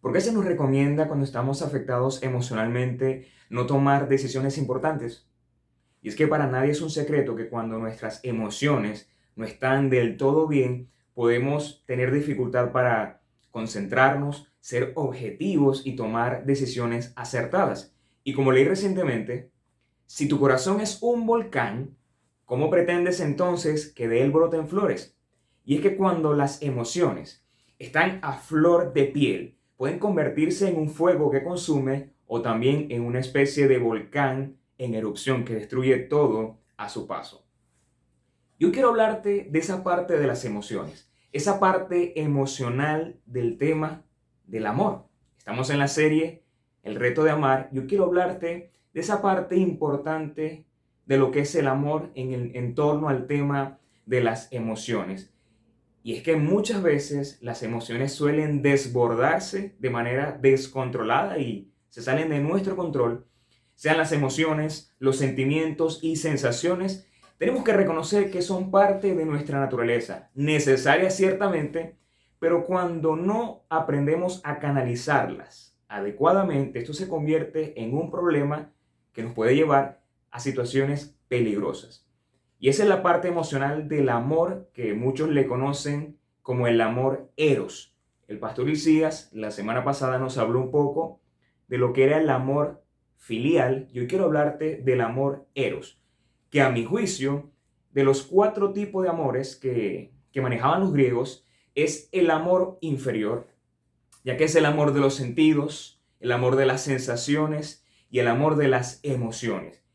¿Por qué se nos recomienda cuando estamos afectados emocionalmente no tomar decisiones importantes? Y es que para nadie es un secreto que cuando nuestras emociones no están del todo bien, podemos tener dificultad para concentrarnos, ser objetivos y tomar decisiones acertadas. Y como leí recientemente, si tu corazón es un volcán, ¿cómo pretendes entonces que de él broten flores? Y es que cuando las emociones están a flor de piel, pueden convertirse en un fuego que consume o también en una especie de volcán en erupción que destruye todo a su paso. Yo quiero hablarte de esa parte de las emociones, esa parte emocional del tema del amor. Estamos en la serie El reto de amar. Yo quiero hablarte de esa parte importante de lo que es el amor en, el, en torno al tema de las emociones. Y es que muchas veces las emociones suelen desbordarse de manera descontrolada y se salen de nuestro control. Sean las emociones, los sentimientos y sensaciones, tenemos que reconocer que son parte de nuestra naturaleza, necesarias ciertamente, pero cuando no aprendemos a canalizarlas adecuadamente, esto se convierte en un problema que nos puede llevar a situaciones peligrosas. Y esa es la parte emocional del amor que muchos le conocen como el amor eros. El pastor Isías la semana pasada nos habló un poco de lo que era el amor filial. Yo quiero hablarte del amor eros, que a mi juicio, de los cuatro tipos de amores que, que manejaban los griegos, es el amor inferior, ya que es el amor de los sentidos, el amor de las sensaciones y el amor de las emociones.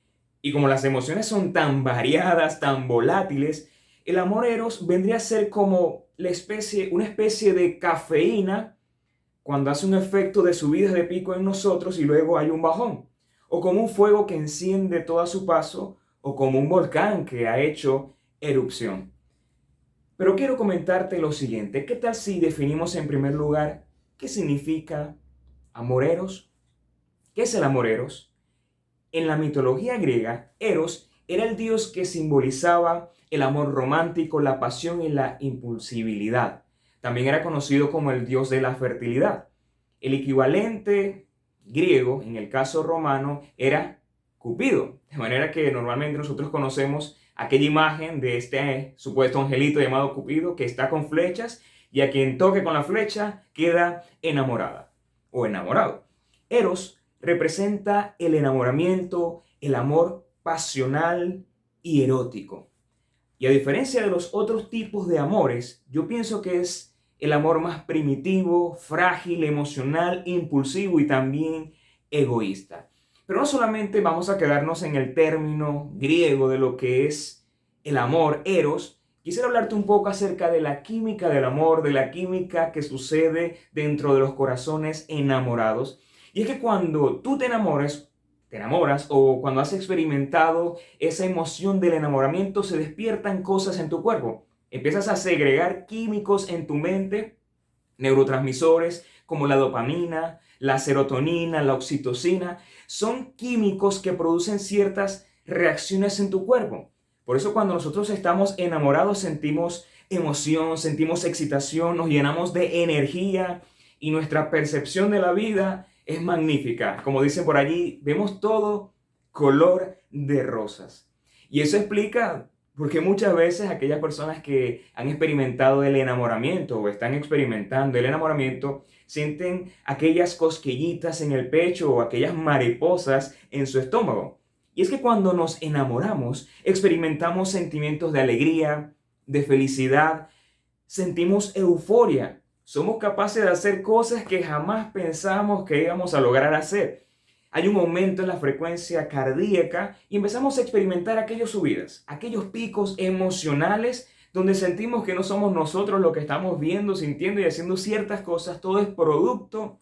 Y como las emociones son tan variadas, tan volátiles, el amor eros vendría a ser como la especie, una especie de cafeína cuando hace un efecto de subida de pico en nosotros y luego hay un bajón. O como un fuego que enciende todo a su paso, o como un volcán que ha hecho erupción. Pero quiero comentarte lo siguiente. ¿Qué tal si definimos en primer lugar qué significa amoreros? ¿Qué es el amoreros? En la mitología griega, Eros era el dios que simbolizaba el amor romántico, la pasión y la impulsibilidad. También era conocido como el dios de la fertilidad. El equivalente griego, en el caso romano, era Cupido. De manera que normalmente nosotros conocemos aquella imagen de este supuesto angelito llamado Cupido que está con flechas y a quien toque con la flecha queda enamorada o enamorado. Eros representa el enamoramiento, el amor pasional y erótico. Y a diferencia de los otros tipos de amores, yo pienso que es el amor más primitivo, frágil, emocional, impulsivo y también egoísta. Pero no solamente vamos a quedarnos en el término griego de lo que es el amor, eros, quisiera hablarte un poco acerca de la química del amor, de la química que sucede dentro de los corazones enamorados y es que cuando tú te enamoras, te enamoras o cuando has experimentado esa emoción del enamoramiento, se despiertan cosas en tu cuerpo. Empiezas a segregar químicos en tu mente, neurotransmisores como la dopamina, la serotonina, la oxitocina. Son químicos que producen ciertas reacciones en tu cuerpo. Por eso cuando nosotros estamos enamorados sentimos emoción, sentimos excitación, nos llenamos de energía y nuestra percepción de la vida es magnífica. Como dicen por allí, vemos todo color de rosas. Y eso explica porque muchas veces aquellas personas que han experimentado el enamoramiento o están experimentando el enamoramiento sienten aquellas cosquillitas en el pecho o aquellas mariposas en su estómago. Y es que cuando nos enamoramos experimentamos sentimientos de alegría, de felicidad, sentimos euforia, somos capaces de hacer cosas que jamás pensamos que íbamos a lograr hacer. Hay un aumento en la frecuencia cardíaca y empezamos a experimentar aquellas subidas, aquellos picos emocionales donde sentimos que no somos nosotros lo que estamos viendo, sintiendo y haciendo ciertas cosas. Todo es producto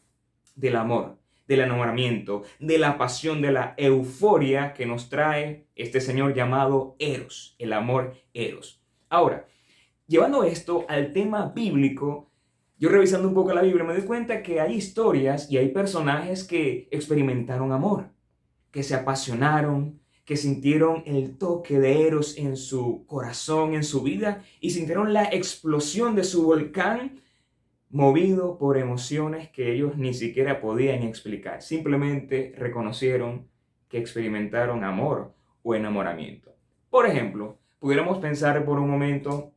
del amor, del enamoramiento, de la pasión, de la euforia que nos trae este Señor llamado Eros, el amor Eros. Ahora, llevando esto al tema bíblico, yo revisando un poco la Biblia me doy cuenta que hay historias y hay personajes que experimentaron amor, que se apasionaron, que sintieron el toque de Eros en su corazón, en su vida, y sintieron la explosión de su volcán movido por emociones que ellos ni siquiera podían explicar. Simplemente reconocieron que experimentaron amor o enamoramiento. Por ejemplo, pudiéramos pensar por un momento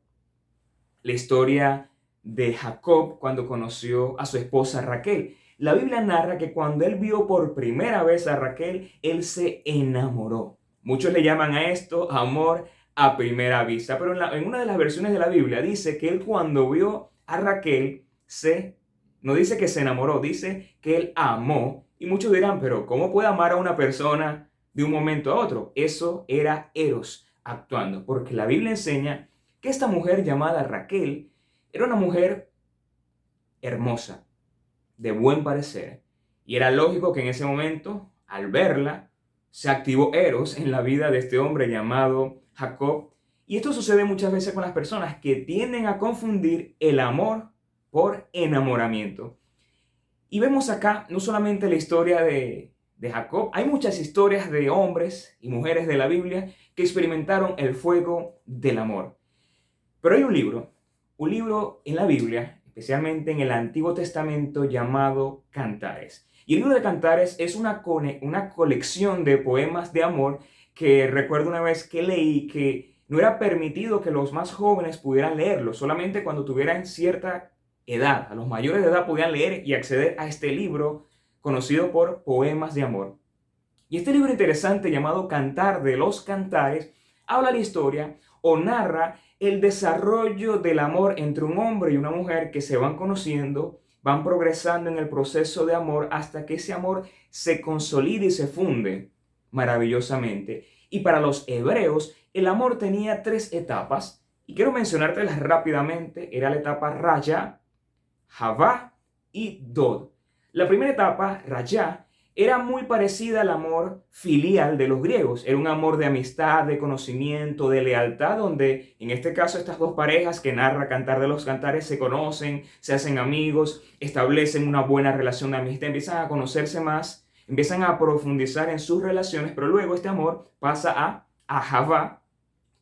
la historia de Jacob cuando conoció a su esposa Raquel. La Biblia narra que cuando él vio por primera vez a Raquel, él se enamoró. Muchos le llaman a esto amor a primera vista, pero en, una de las versiones de la Biblia dice que él cuando vio a Raquel se, no dice que se enamoró, dice que él amó. Y muchos dirán, pero ¿cómo puede amar a una persona de un momento a otro? Eso era Eros actuando, porque la Biblia enseña que esta mujer llamada Raquel era una mujer hermosa, de buen parecer, y era lógico que en ese momento, al verla, se activó Eros en la vida de este hombre llamado Jacob. Y esto sucede muchas veces con las personas que tienden a confundir el amor por enamoramiento. Y vemos acá no solamente la historia de, de Jacob, hay muchas historias de hombres y mujeres de la Biblia que experimentaron el fuego del amor. Pero hay un libro, un libro en la Biblia, especialmente en el Antiguo Testamento llamado Cantares. Y el libro de Cantares es una, una colección de poemas de amor que recuerdo una vez que leí que no era permitido que los más jóvenes pudieran leerlo, solamente cuando tuvieran cierta edad, a los mayores de edad podían leer y acceder a este libro conocido por Poemas de Amor. Y este libro interesante llamado Cantar de los Cantares habla la historia o narra el desarrollo del amor entre un hombre y una mujer que se van conociendo, van progresando en el proceso de amor hasta que ese amor se consolide y se funde maravillosamente. Y para los hebreos, el amor tenía tres etapas, y quiero mencionártelas rápidamente. Era la etapa Raya, Javá y Dod. La primera etapa, Raya, era muy parecida al amor filial de los griegos. Era un amor de amistad, de conocimiento, de lealtad, donde en este caso estas dos parejas que narra Cantar de los Cantares se conocen, se hacen amigos, establecen una buena relación de amistad, empiezan a conocerse más, empiezan a profundizar en sus relaciones, pero luego este amor pasa a Javá,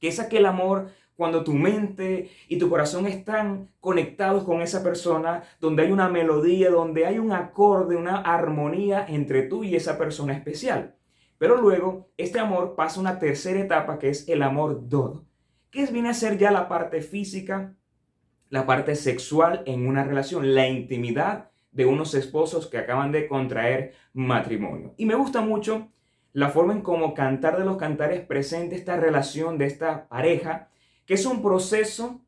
que es aquel amor cuando tu mente y tu corazón están conectados con esa persona, donde hay una melodía, donde hay un acorde, una armonía entre tú y esa persona especial. Pero luego este amor pasa a una tercera etapa que es el amor dodo, que viene a ser ya la parte física, la parte sexual en una relación, la intimidad de unos esposos que acaban de contraer matrimonio. Y me gusta mucho la forma en cómo Cantar de los Cantares presenta esta relación de esta pareja que es un proceso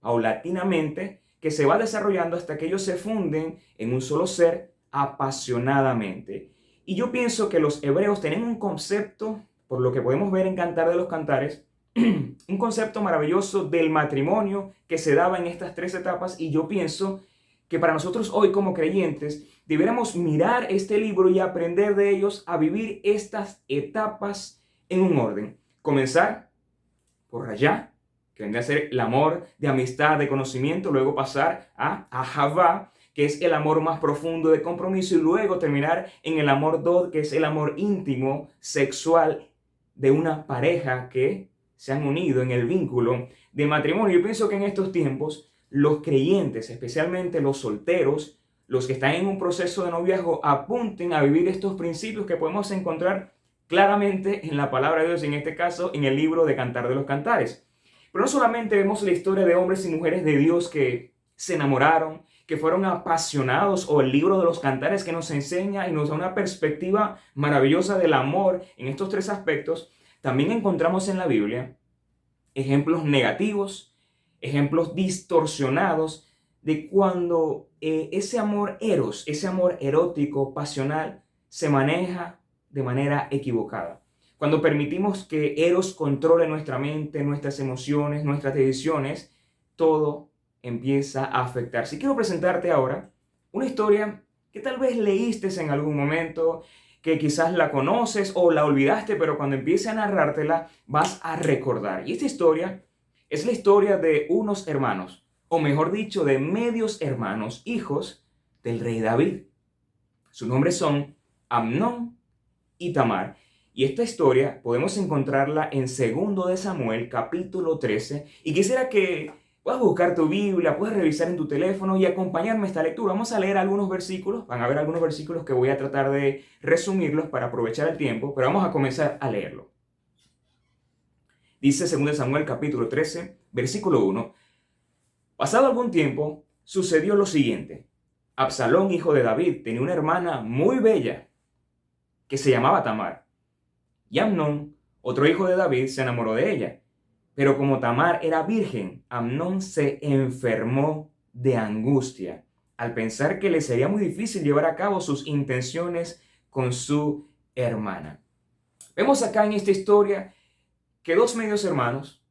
paulatinamente que se va desarrollando hasta que ellos se funden en un solo ser apasionadamente. Y yo pienso que los hebreos tienen un concepto, por lo que podemos ver en Cantar de los Cantares, un concepto maravilloso del matrimonio que se daba en estas tres etapas y yo pienso que para nosotros hoy como creyentes debiéramos mirar este libro y aprender de ellos a vivir estas etapas en un orden. Comenzar por allá, que vendría a ser el amor de amistad, de conocimiento, luego pasar a Ahavá, que es el amor más profundo de compromiso, y luego terminar en el amor Dod, que es el amor íntimo, sexual de una pareja que se han unido en el vínculo de matrimonio. Yo pienso que en estos tiempos los creyentes, especialmente los solteros, los que están en un proceso de noviazgo, apunten a vivir estos principios que podemos encontrar claramente en la palabra de Dios, en este caso en el libro de Cantar de los Cantares. Pero no solamente vemos la historia de hombres y mujeres de Dios que se enamoraron, que fueron apasionados, o el libro de los cantares que nos enseña y nos da una perspectiva maravillosa del amor en estos tres aspectos, también encontramos en la Biblia ejemplos negativos, ejemplos distorsionados de cuando eh, ese amor eros, ese amor erótico, pasional, se maneja de manera equivocada. Cuando permitimos que Eros controle nuestra mente, nuestras emociones, nuestras decisiones, todo empieza a afectar. Si quiero presentarte ahora una historia que tal vez leíste en algún momento, que quizás la conoces o la olvidaste, pero cuando empiece a narrártela vas a recordar. Y esta historia es la historia de unos hermanos, o mejor dicho, de medios hermanos, hijos del rey David. Sus nombres son Amnón y Tamar. Y esta historia podemos encontrarla en segundo de Samuel, capítulo 13. Y quisiera que Puedes buscar tu Biblia, puedes revisar en tu teléfono y acompañarme a esta lectura. Vamos a leer algunos versículos, van a haber algunos versículos que voy a tratar de resumirlos para aprovechar el tiempo, pero vamos a comenzar a leerlo. Dice 2 Samuel capítulo 13, versículo 1. Pasado algún tiempo, sucedió lo siguiente. Absalón, hijo de David, tenía una hermana muy bella que se llamaba Tamar. Y Amnón, otro hijo de David, se enamoró de ella. Pero como Tamar era virgen, Amnón se enfermó de angustia al pensar que le sería muy difícil llevar a cabo sus intenciones con su hermana. Vemos acá en esta historia que dos medios hermanos,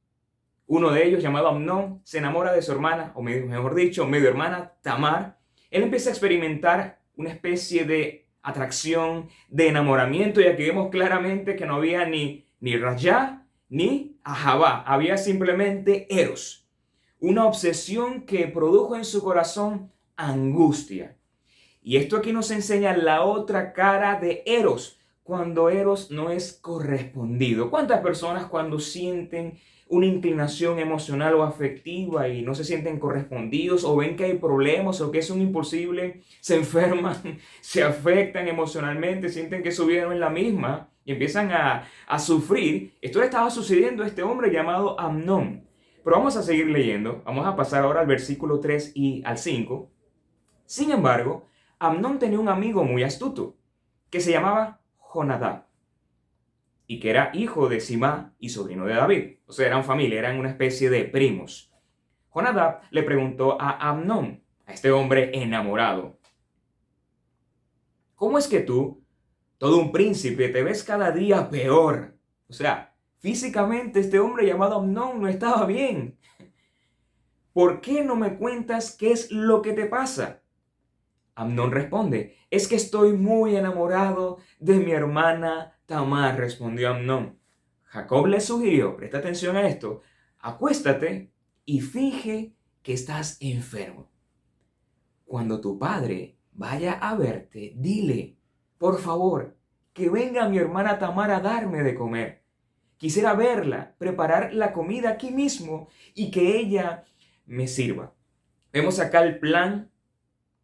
uno de ellos llamado Amnón, se enamora de su hermana, o mejor dicho, medio hermana Tamar. Él empieza a experimentar una especie de atracción, de enamoramiento, y aquí vemos claramente que no había ni, ni Rayá ni Ahabá, había simplemente Eros, una obsesión que produjo en su corazón angustia. Y esto aquí nos enseña la otra cara de Eros, cuando Eros no es correspondido. ¿Cuántas personas cuando sienten una inclinación emocional o afectiva y no se sienten correspondidos o ven que hay problemas o que es un imposible, se enferman, se afectan emocionalmente, sienten que su vida no es la misma y empiezan a, a sufrir? Esto le estaba sucediendo a este hombre llamado Amnón. Pero vamos a seguir leyendo, vamos a pasar ahora al versículo 3 y al 5. Sin embargo, Amnón tenía un amigo muy astuto que se llamaba Jonadab, y que era hijo de Simá y sobrino de David. O sea, eran familia, eran una especie de primos. Jonadab le preguntó a Amnón, a este hombre enamorado, ¿cómo es que tú, todo un príncipe, te ves cada día peor? O sea, físicamente este hombre llamado Amnón no estaba bien. ¿Por qué no me cuentas qué es lo que te pasa? Amnón responde, es que estoy muy enamorado de mi hermana Tamar, respondió Amnón. Jacob le sugirió, presta atención a esto, acuéstate y finge que estás enfermo. Cuando tu padre vaya a verte, dile, por favor, que venga mi hermana Tamar a darme de comer. Quisiera verla, preparar la comida aquí mismo y que ella me sirva. Vemos acá el plan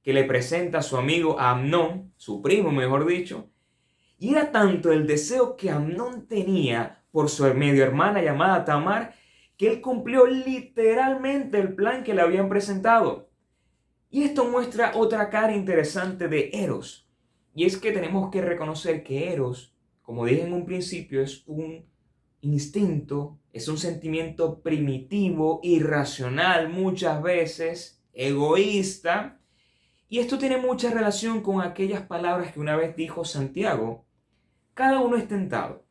que le presenta a su amigo Amnón, su primo mejor dicho, y era tanto el deseo que Amnón tenía por su medio hermana llamada Tamar, que él cumplió literalmente el plan que le habían presentado. Y esto muestra otra cara interesante de Eros. Y es que tenemos que reconocer que Eros, como dije en un principio, es un instinto, es un sentimiento primitivo, irracional muchas veces, egoísta, y esto tiene mucha relación con aquellas palabras que una vez dijo Santiago. Cada uno es tentado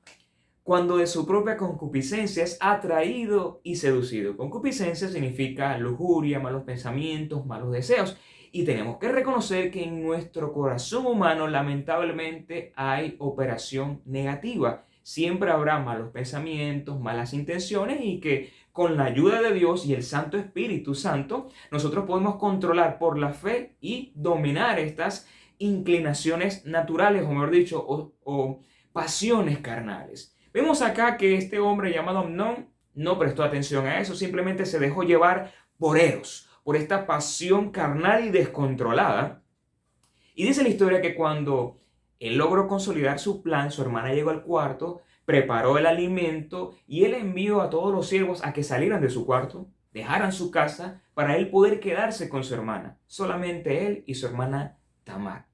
cuando de su propia concupiscencia es atraído y seducido. Concupiscencia significa lujuria, malos pensamientos, malos deseos. Y tenemos que reconocer que en nuestro corazón humano lamentablemente hay operación negativa. Siempre habrá malos pensamientos, malas intenciones y que con la ayuda de Dios y el Santo Espíritu Santo, nosotros podemos controlar por la fe y dominar estas inclinaciones naturales, o mejor dicho, o, pasiones carnales. Vemos acá que este hombre llamado Amnón no prestó atención a eso, simplemente se dejó llevar por Eros, por esta pasión carnal y descontrolada. Y dice la historia que cuando él logró consolidar su plan, su hermana llegó al cuarto, preparó el alimento y él envió a todos los siervos a que salieran de su cuarto, dejaran su casa para él poder quedarse con su hermana, solamente él y su hermana Tamar.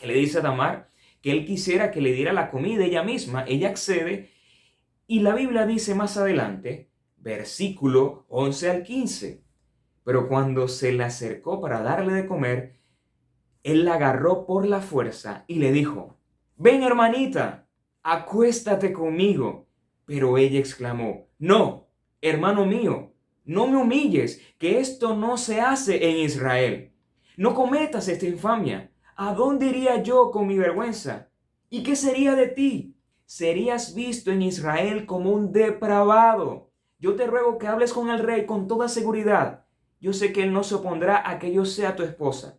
Él le dice a Tamar que él quisiera que le diera la comida ella misma, ella accede y la Biblia dice más adelante, versículo 11 al 15, pero cuando se le acercó para darle de comer, él la agarró por la fuerza y le dijo, ven hermanita, acuéstate conmigo. Pero ella exclamó, no, hermano mío, no me humilles, que esto no se hace en Israel. No cometas esta infamia. ¿A dónde iría yo con mi vergüenza? ¿Y qué sería de ti? Serías visto en Israel como un depravado. Yo te ruego que hables con el rey con toda seguridad. Yo sé que él no se opondrá a que yo sea tu esposa.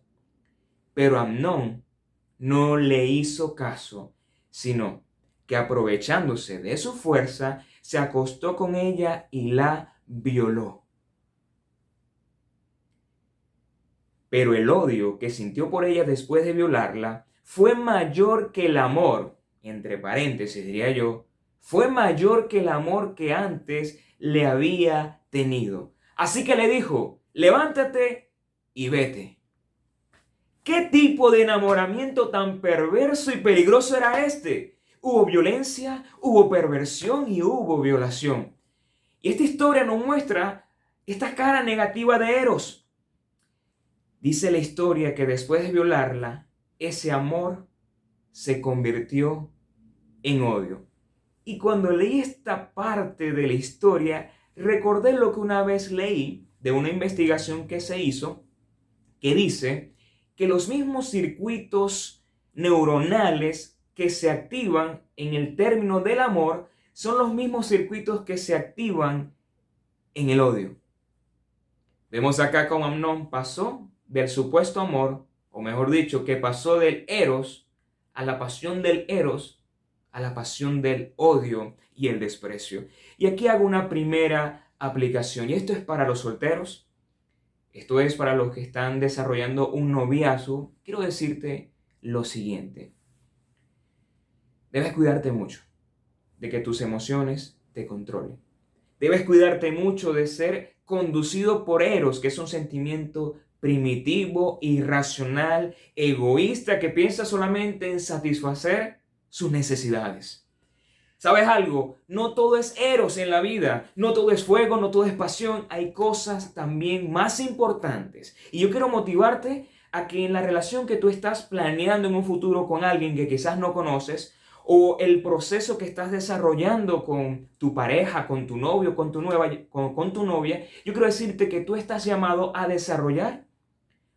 Pero Amnón no le hizo caso, sino que aprovechándose de su fuerza, se acostó con ella y la violó. Pero el odio que sintió por ella después de violarla fue mayor que el amor, entre paréntesis diría yo, fue mayor que el amor que antes le había tenido. Así que le dijo, levántate y vete. ¿Qué tipo de enamoramiento tan perverso y peligroso era este? Hubo violencia, hubo perversión y hubo violación. Y esta historia nos muestra esta cara negativa de Eros. Dice la historia que después de violarla, ese amor se convirtió en odio. Y cuando leí esta parte de la historia, recordé lo que una vez leí de una investigación que se hizo, que dice que los mismos circuitos neuronales que se activan en el término del amor son los mismos circuitos que se activan en el odio. Vemos acá cómo Amnón pasó del supuesto amor, o mejor dicho, que pasó del eros a la pasión del eros, a la pasión del odio y el desprecio. Y aquí hago una primera aplicación, y esto es para los solteros, esto es para los que están desarrollando un noviazgo. Quiero decirte lo siguiente. Debes cuidarte mucho de que tus emociones te controlen. Debes cuidarte mucho de ser conducido por eros, que es un sentimiento primitivo, irracional, egoísta, que piensa solamente en satisfacer sus necesidades. ¿Sabes algo? No todo es eros en la vida, no todo es fuego, no todo es pasión, hay cosas también más importantes. Y yo quiero motivarte a que en la relación que tú estás planeando en un futuro con alguien que quizás no conoces, o el proceso que estás desarrollando con tu pareja, con tu novio, con tu, nueva, con, tu novia, yo quiero decirte que tú estás llamado a desarrollar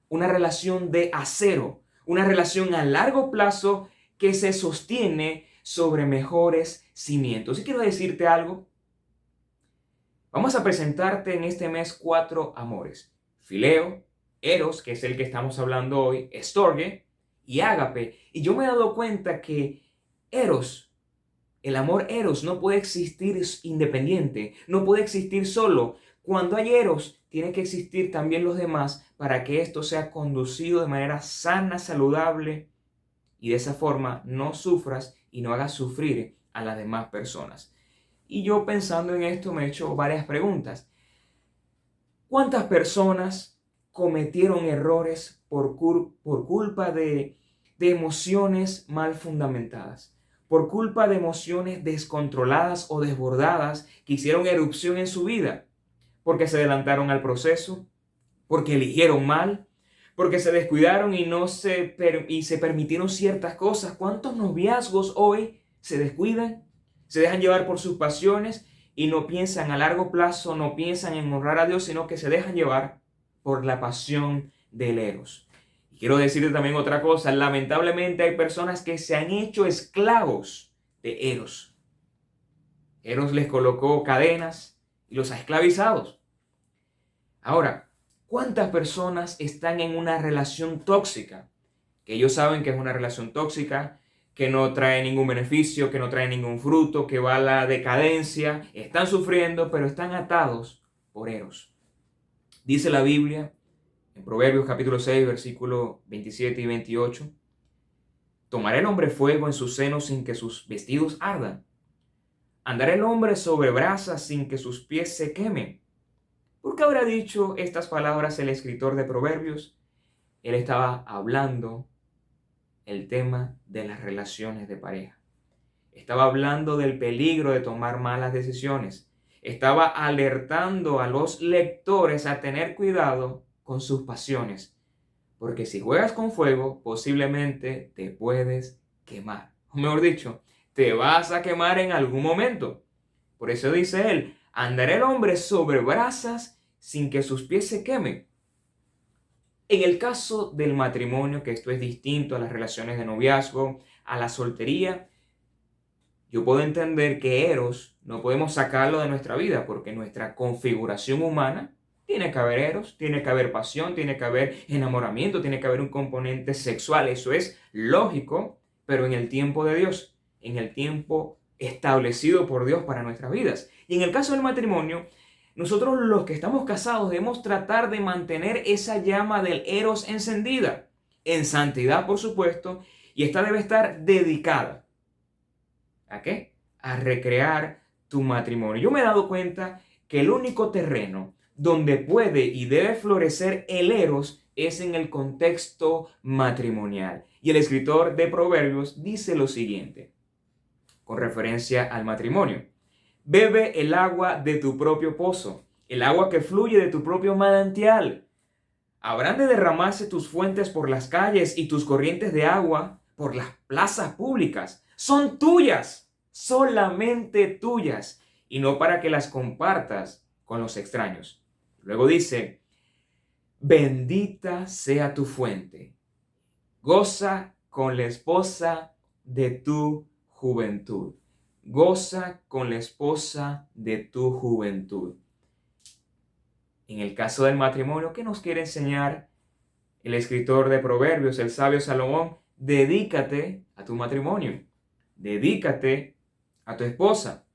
una relación de acero, una relación a largo plazo que se sostiene sobre mejores cimientos. Y quiero decirte algo. Vamos a presentarte en este mes cuatro amores. Fileo, Eros, que es el que estamos hablando hoy, Estorge y Ágape. Y yo me he dado cuenta que Eros, el amor Eros no puede existir independiente, no puede existir solo. Cuando hay Eros, tiene que existir también los demás para que esto sea conducido de manera sana, saludable y de esa forma no sufras y no hagas sufrir a las demás personas. Y yo pensando en esto me he hecho varias preguntas. ¿Cuántas personas cometieron errores por, por culpa de, de emociones mal fundamentadas? Por culpa de emociones descontroladas o desbordadas que hicieron erupción en su vida, porque se adelantaron al proceso, porque eligieron mal, porque se descuidaron y no se, y se permitieron ciertas cosas. ¿Cuántos noviazgos hoy se descuidan, se dejan llevar por sus pasiones y no piensan a largo plazo, no piensan en honrar a Dios, sino que se dejan llevar por la pasión del eros? Quiero decirte también otra cosa, lamentablemente hay personas que se han hecho esclavos de Eros. Eros les colocó cadenas y los ha esclavizado. Ahora, ¿cuántas personas están en una relación tóxica? Que ellos saben que es una relación tóxica, que no trae ningún beneficio, que no trae ningún fruto, que va a la decadencia, están sufriendo, pero están atados por Eros. Dice la Biblia en Proverbios capítulo 6, versículo 27 y 28, ¿tomará el hombre fuego en su seno sin que sus vestidos ardan? ¿Andará el hombre sobre brasas sin que sus pies se quemen? ¿Por qué habrá dicho estas palabras el escritor de Proverbios? Él estaba hablando el tema de las relaciones de pareja. Estaba hablando del peligro de tomar malas decisiones. Estaba alertando a los lectores a tener cuidado con sus pasiones, porque si juegas con fuego, posiblemente te puedes quemar. O mejor dicho, te vas a quemar en algún momento. Por eso dice él, andará el hombre sobre brasas sin que sus pies se quemen. En el caso del matrimonio, que esto es distinto a las relaciones de noviazgo, a la soltería, yo puedo entender que Eros no podemos sacarlo de nuestra vida porque nuestra configuración humana tiene que haber eros, tiene que haber pasión, tiene que haber enamoramiento, tiene que haber un componente sexual. Eso es lógico, pero en el tiempo de Dios, en el tiempo establecido por Dios para nuestras vidas. Y en el caso del matrimonio, nosotros los que estamos casados debemos tratar de mantener esa llama del eros encendida, en santidad por supuesto, y esta debe estar dedicada. ¿A qué? A recrear tu matrimonio. Yo me he dado cuenta que el único terreno donde puede y debe florecer el eros es en el contexto matrimonial. Y el escritor de Proverbios dice lo siguiente, con referencia al matrimonio. Bebe el agua de tu propio pozo, el agua que fluye de tu propio manantial. Habrán de derramarse tus fuentes por las calles y tus corrientes de agua por las plazas públicas. Son tuyas, solamente tuyas, y no para que las compartas con los extraños. Luego dice, bendita sea tu fuente, goza con la esposa de tu juventud goza con la esposa de tu juventud. En el caso del matrimonio, ¿qué nos quiere enseñar el escritor de Proverbios, el sabio Salomón? Dedícate a tu matrimonio, dedícate a tu esposa.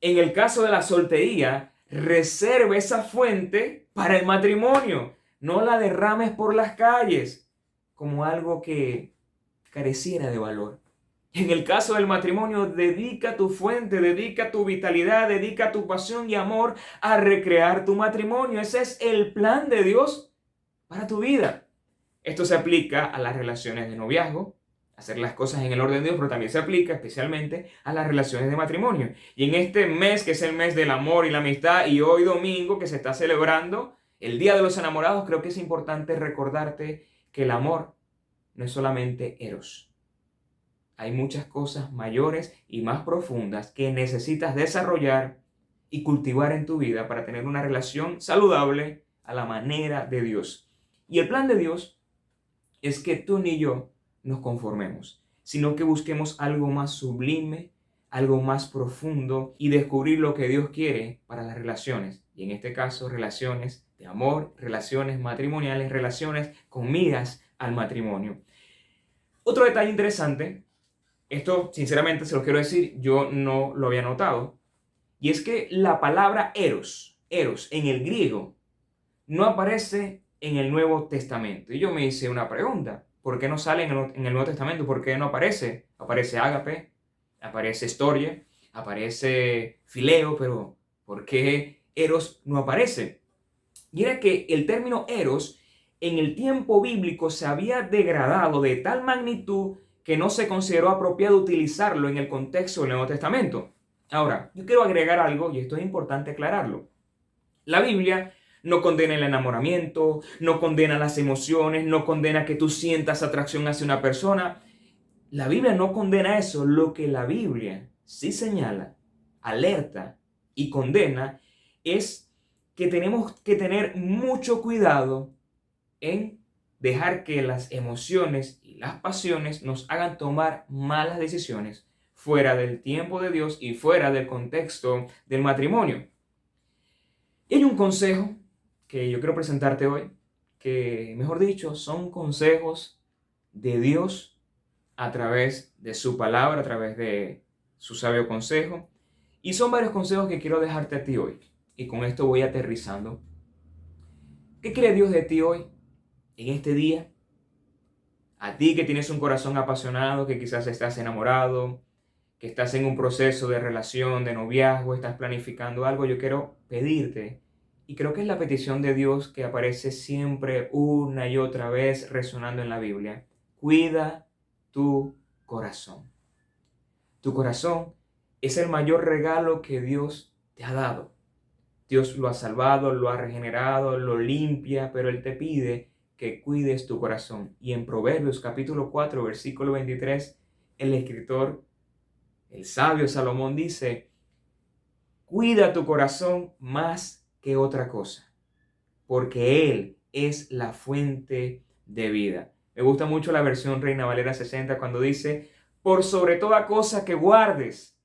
En el caso de la soltería, reserva esa fuente para el matrimonio, no la derrames por las calles como algo que careciera de valor. En el caso del matrimonio, dedica tu fuente, dedica tu vitalidad, dedica tu pasión y amor a recrear tu matrimonio. Ese es el plan de Dios para tu vida. Esto se aplica a las relaciones de noviazgo, hacer las cosas en el orden de Dios, pero también se aplica especialmente a las relaciones de matrimonio. Y en este mes, que es el mes del amor y la amistad, y hoy domingo, que se está celebrando el Día de los Enamorados, creo que es importante recordarte que el amor no es solamente eros hay muchas cosas mayores y más profundas que necesitas desarrollar y cultivar en tu vida para tener una relación saludable a la manera de Dios. Y el plan de Dios es que tú ni yo nos conformemos, sino que busquemos algo más sublime, algo más profundo y descubrir lo que Dios quiere para las relaciones. Y en este caso, relaciones de amor, relaciones matrimoniales, relaciones con miras al matrimonio. Otro detalle interesante esto, sinceramente, se lo quiero decir, yo no lo había notado. Y es que la palabra eros, eros, en el griego, no aparece en el Nuevo Testamento. Y yo me hice una pregunta. ¿Por qué no sale en el, Nuevo Testamento? ¿Por qué no aparece? Aparece ágape, aparece historia, aparece fileo, pero ¿por qué eros no aparece? Y era que el término eros en el tiempo bíblico se había degradado de tal magnitud que no se consideró apropiado utilizarlo en el contexto del Nuevo Testamento. Ahora, yo quiero agregar algo y esto es importante aclararlo. La Biblia no condena el enamoramiento, no condena las emociones, no condena que tú sientas atracción hacia una persona. La Biblia no condena eso. Lo que la Biblia sí señala, alerta y condena es que tenemos que tener mucho cuidado en dejar que las emociones y las pasiones nos hagan tomar malas decisiones fuera del tiempo de Dios y fuera del contexto del matrimonio. Hay un consejo que yo quiero presentarte hoy, que mejor dicho, son consejos de Dios a través de su palabra, a través de su sabio consejo. Y son varios consejos que quiero dejarte a ti hoy. Y con esto voy aterrizando. ¿Qué quiere Dios de ti hoy? en este día, a ti que tienes un corazón apasionado, que quizás estás enamorado, que estás en un proceso de relación, de noviazgo, estás planificando algo, yo quiero pedirte, y creo que es la petición de Dios que aparece siempre una y otra vez resonando en la Biblia, cuida tu corazón. Tu corazón es el mayor regalo que Dios te ha dado. Dios lo ha salvado, lo ha regenerado, lo limpia, pero Él te pide que cuides tu corazón. Y en Proverbios capítulo 4, versículo 23, el escritor, el sabio Salomón dice, cuida tu corazón más que otra cosa, porque Él es la fuente de vida. Me gusta mucho la versión Reina Valera 60 cuando dice, por sobre toda cosa que guardes,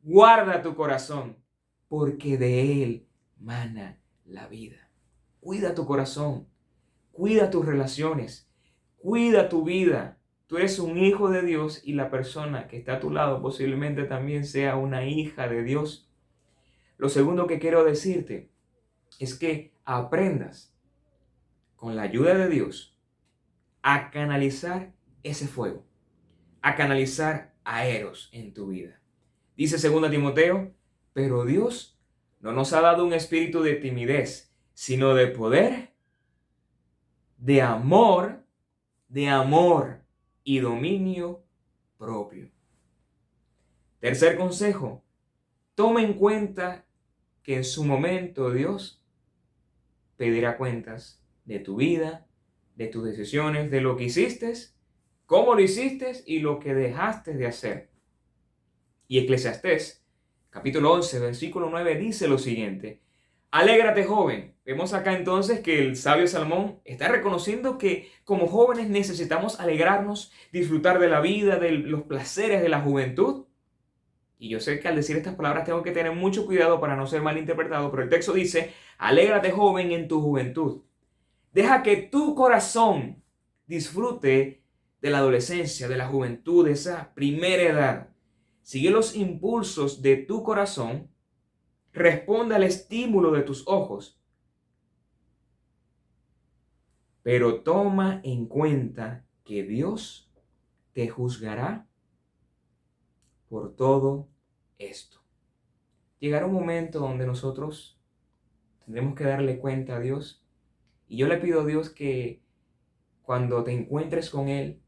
guarda tu corazón, porque de Él mana la vida. Cuida tu corazón. Cuida tus relaciones, cuida tu vida. Tú eres un hijo de Dios y la persona que está a tu lado posiblemente también sea una hija de Dios. Lo segundo que quiero decirte es que aprendas con la ayuda de Dios a canalizar ese fuego, a canalizar a Eros en tu vida. Dice 2 Timoteo, pero Dios no nos ha dado un espíritu de timidez, sino de poder, de amor, de amor y dominio propio. Tercer consejo, toma en cuenta que en su momento Dios pedirá cuentas de tu vida, de tus decisiones, de lo que hiciste, cómo lo hiciste y lo que dejaste de hacer. Y Eclesiastés, capítulo 11, versículo 9, dice lo siguiente. Alégrate joven. Vemos acá entonces que el sabio Salmón está reconociendo que como jóvenes necesitamos alegrarnos, disfrutar de la vida, de los placeres de la juventud. Y yo sé que al decir estas palabras tengo que tener mucho cuidado para no ser malinterpretado, pero el texto dice, alégrate joven en tu juventud. Deja que tu corazón disfrute de la adolescencia, de la juventud, de esa primera edad. Sigue los impulsos de tu corazón, responde al estímulo de tus ojos, pero toma en cuenta que Dios te juzgará por todo esto. Llegará un momento donde nosotros tendremos que darle cuenta a Dios y yo le pido a Dios que cuando te encuentres con Él,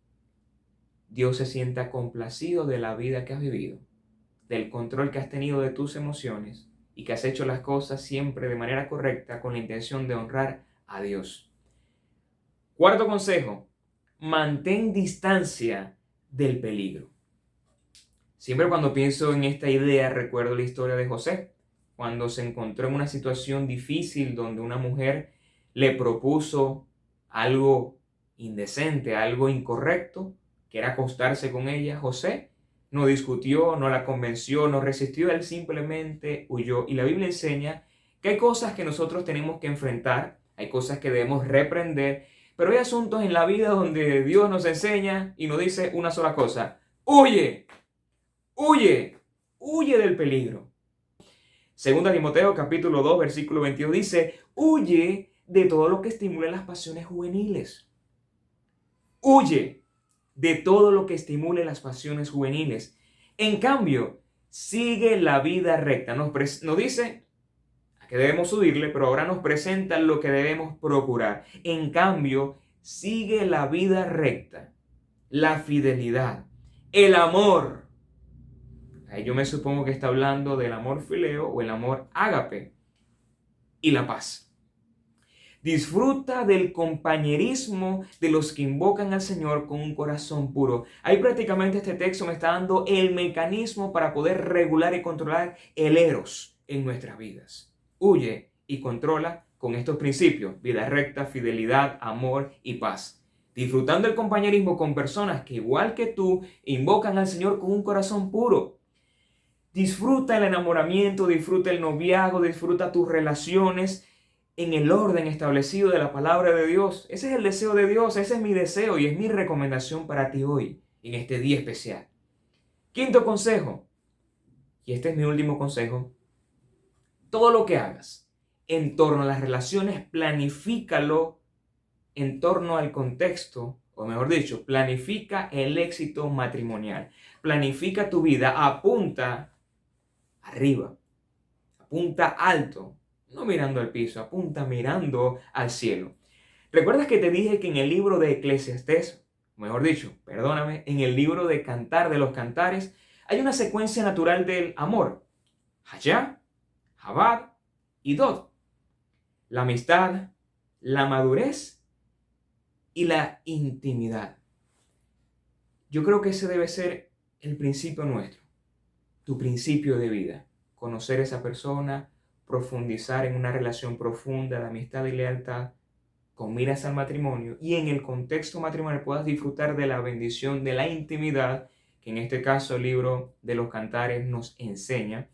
Dios se sienta complacido de la vida que has vivido, del control que has tenido de tus emociones y que has hecho las cosas siempre de manera correcta con la intención de honrar a Dios. Cuarto consejo, mantén distancia del peligro. Siempre cuando pienso en esta idea recuerdo la historia de José, cuando se encontró en una situación difícil donde una mujer le propuso algo indecente, algo incorrecto, que era acostarse con ella, José no discutió, no la convenció, no resistió, él simplemente huyó. Y la Biblia enseña que hay cosas que nosotros tenemos que enfrentar, hay cosas que debemos reprender, pero hay asuntos en la vida donde Dios nos enseña y nos dice una sola cosa, huye, huye, huye del peligro. Segunda Timoteo capítulo 2 versículo 22 dice, huye de todo lo que estimule las pasiones juveniles. Huye de todo lo que estimule las pasiones juveniles. En cambio, sigue la vida recta. Nos, nos dice que debemos subirle, pero ahora nos presenta lo que debemos procurar. En cambio, sigue la vida recta, la fidelidad, el amor. Ahí yo me supongo que está hablando del amor fileo o el amor ágape y la paz. Disfruta del compañerismo de los que invocan al Señor con un corazón puro. Ahí prácticamente este texto me está dando el mecanismo para poder regular y controlar el eros en nuestras vidas. Huye y controla con estos principios, vida recta, fidelidad, amor y paz. Disfrutando el compañerismo con personas que igual que tú invocan al Señor con un corazón puro. Disfruta el enamoramiento, disfruta el noviazgo, disfruta tus relaciones en el orden establecido de la palabra de Dios. Ese es el deseo de Dios, ese es mi deseo y es mi recomendación para ti hoy, en este día especial. Quinto consejo, y este es mi último consejo, todo lo que hagas en torno a las relaciones, planifícalo en torno al contexto, o mejor dicho, planifica el éxito matrimonial. Planifica tu vida, apunta arriba, apunta alto, no mirando al piso, apunta mirando al cielo. ¿Recuerdas que te dije que en el libro de Eclesiastés, mejor dicho, perdóname, en el libro de Cantar de los Cantares, hay una secuencia natural del amor? Hayá, Jabad y Dod. La amistad, la madurez y la intimidad. Yo creo que ese debe ser el principio nuestro, tu principio de vida. Conocer esa persona, profundizar en una relación profunda de amistad y lealtad con miras al matrimonio y en el contexto matrimonial puedas disfrutar de la bendición de la intimidad que en este caso el libro de los cantares nos enseña.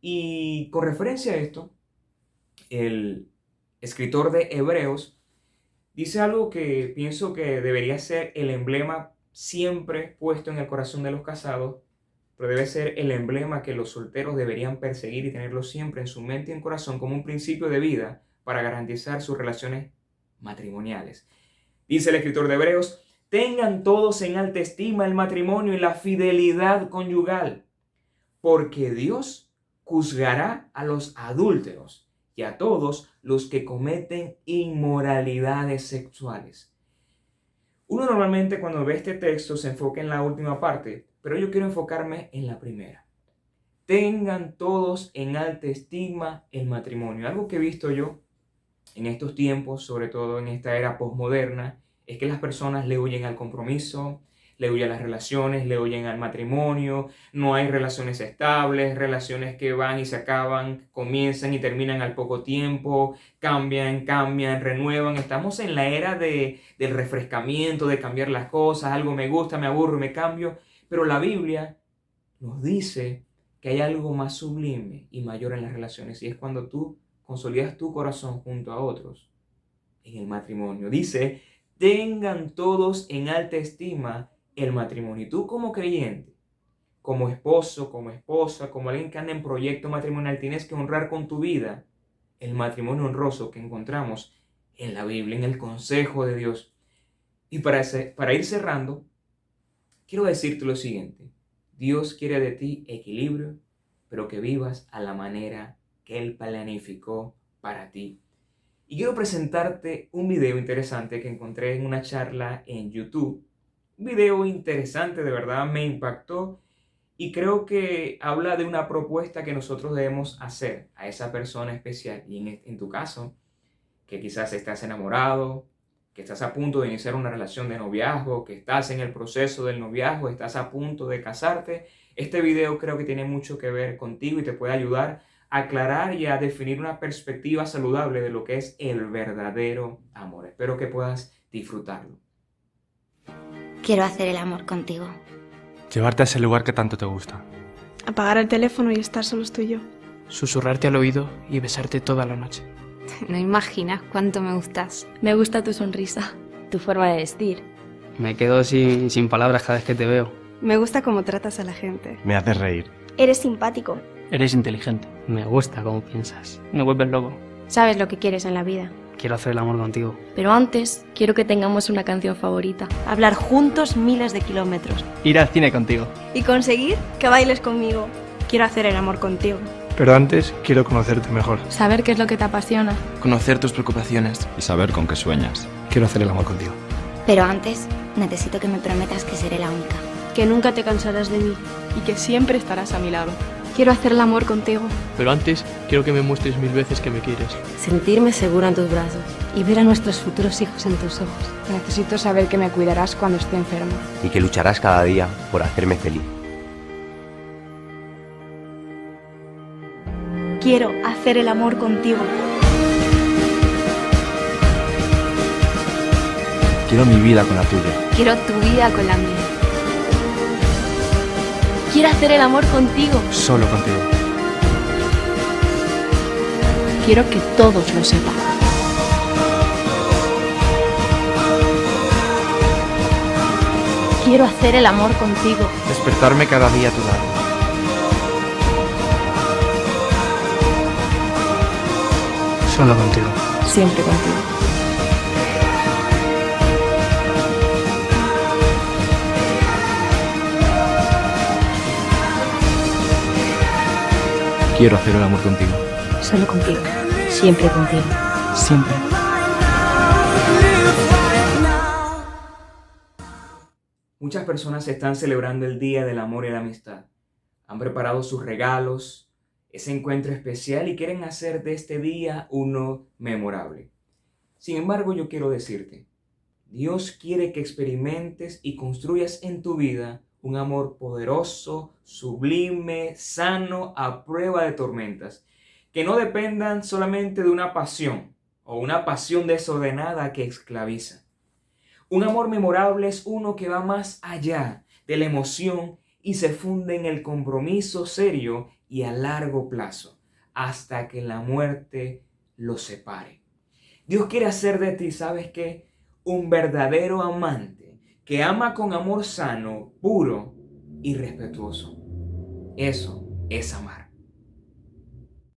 Y con referencia a esto, el escritor de Hebreos dice algo que pienso que debería ser el emblema siempre puesto en el corazón de los casados pero debe ser el emblema que los solteros deberían perseguir y tenerlo siempre en su mente y en corazón como un principio de vida para garantizar sus relaciones matrimoniales. Dice el escritor de Hebreos, tengan todos en alta estima el matrimonio y la fidelidad conyugal, porque Dios juzgará a los adúlteros y a todos los que cometen inmoralidades sexuales. Uno normalmente cuando ve este texto se enfoca en la última parte, pero yo quiero enfocarme en la primera. Tengan todos en alta estima el matrimonio. Algo que he visto yo en estos tiempos, sobre todo en esta era posmoderna, es que las personas le huyen al compromiso, le huyen a las relaciones, le huyen al matrimonio, no hay relaciones estables, relaciones que van y se acaban, comienzan y terminan al poco tiempo, cambian, cambian, renuevan. Estamos en la era de, del refrescamiento, de cambiar las cosas, algo me gusta, me aburro, me cambio, pero la Biblia nos dice que hay algo más sublime y mayor en las relaciones y es cuando tú consolidas tu corazón junto a otros en el matrimonio. Dice, tengan todos en alta estima el matrimonio. Y tú como creyente, como esposo, como esposa, como alguien que anda en proyecto matrimonial, tienes que honrar con tu vida el matrimonio honroso que encontramos en la Biblia, en el consejo de Dios. Y para, para ir cerrando, quiero decirte lo siguiente. Dios quiere de ti equilibrio, pero que vivas a la manera que Él planificó para ti. Y quiero presentarte un video interesante que encontré en una charla en YouTube. Un video interesante, de verdad me impactó y creo que habla de una propuesta que nosotros debemos hacer a esa persona especial. Y en, en tu caso, que quizás estás enamorado, que estás a punto de iniciar una relación de noviazgo, que estás en el proceso del noviazgo, estás a punto de casarte, este video creo que tiene mucho que ver contigo y te puede ayudar aclarar y a definir una perspectiva saludable de lo que es el verdadero amor. Espero que puedas disfrutarlo. Quiero hacer el amor contigo. Llevarte a ese lugar que tanto te gusta. Apagar el teléfono y estar solos tú y yo. Susurrarte al oído y besarte toda la noche. No imaginas cuánto me gustas. Me gusta tu sonrisa. Tu forma de vestir. Me quedo sin, sin palabras cada vez que te veo. Me gusta cómo tratas a la gente. Me haces reír. Eres simpático. Eres inteligente. Me gusta cómo piensas. Me vuelves loco. Sabes lo que quieres en la vida. Quiero hacer el amor contigo. Pero antes, quiero que tengamos una canción favorita. Hablar juntos miles de kilómetros. Ir al cine contigo. Y conseguir que bailes conmigo. Quiero hacer el amor contigo. Pero antes quiero conocerte mejor. Saber qué es lo que te apasiona. Conocer tus preocupaciones. Y saber con qué sueñas. Quiero hacer el amor contigo. Pero antes, necesito que me prometas que seré la única. Que nunca te cansarás de mí. Y que siempre estarás a mi lado. Quiero hacer el amor contigo. Pero antes, quiero que me muestres mil veces que me quieres. Sentirme segura en tus brazos y ver a nuestros futuros hijos en tus ojos. Necesito saber que me cuidarás cuando esté enfermo. Y que lucharás cada día por hacerme feliz. Quiero hacer el amor contigo. Quiero mi vida con la tuya. Quiero tu vida con la mía. Quiero hacer el amor contigo. Solo contigo. Quiero que todos lo sepan. Quiero hacer el amor contigo. Despertarme cada día a tu lado. Solo contigo. Siempre contigo. Quiero hacer el amor contigo. Solo contigo. Siempre contigo. Siempre. Muchas personas están celebrando el Día del Amor y la Amistad. Han preparado sus regalos, ese encuentro especial y quieren hacer de este día uno memorable. Sin embargo, yo quiero decirte, Dios quiere que experimentes y construyas en tu vida un amor poderoso, sublime, sano, a prueba de tormentas, que no dependan solamente de una pasión o una pasión desordenada que esclaviza. Un amor memorable es uno que va más allá de la emoción y se funde en el compromiso serio y a largo plazo, hasta que la muerte los separe. Dios quiere hacer de ti, ¿sabes qué? Un verdadero amante que ama con amor sano, puro y respetuoso. Eso es amar.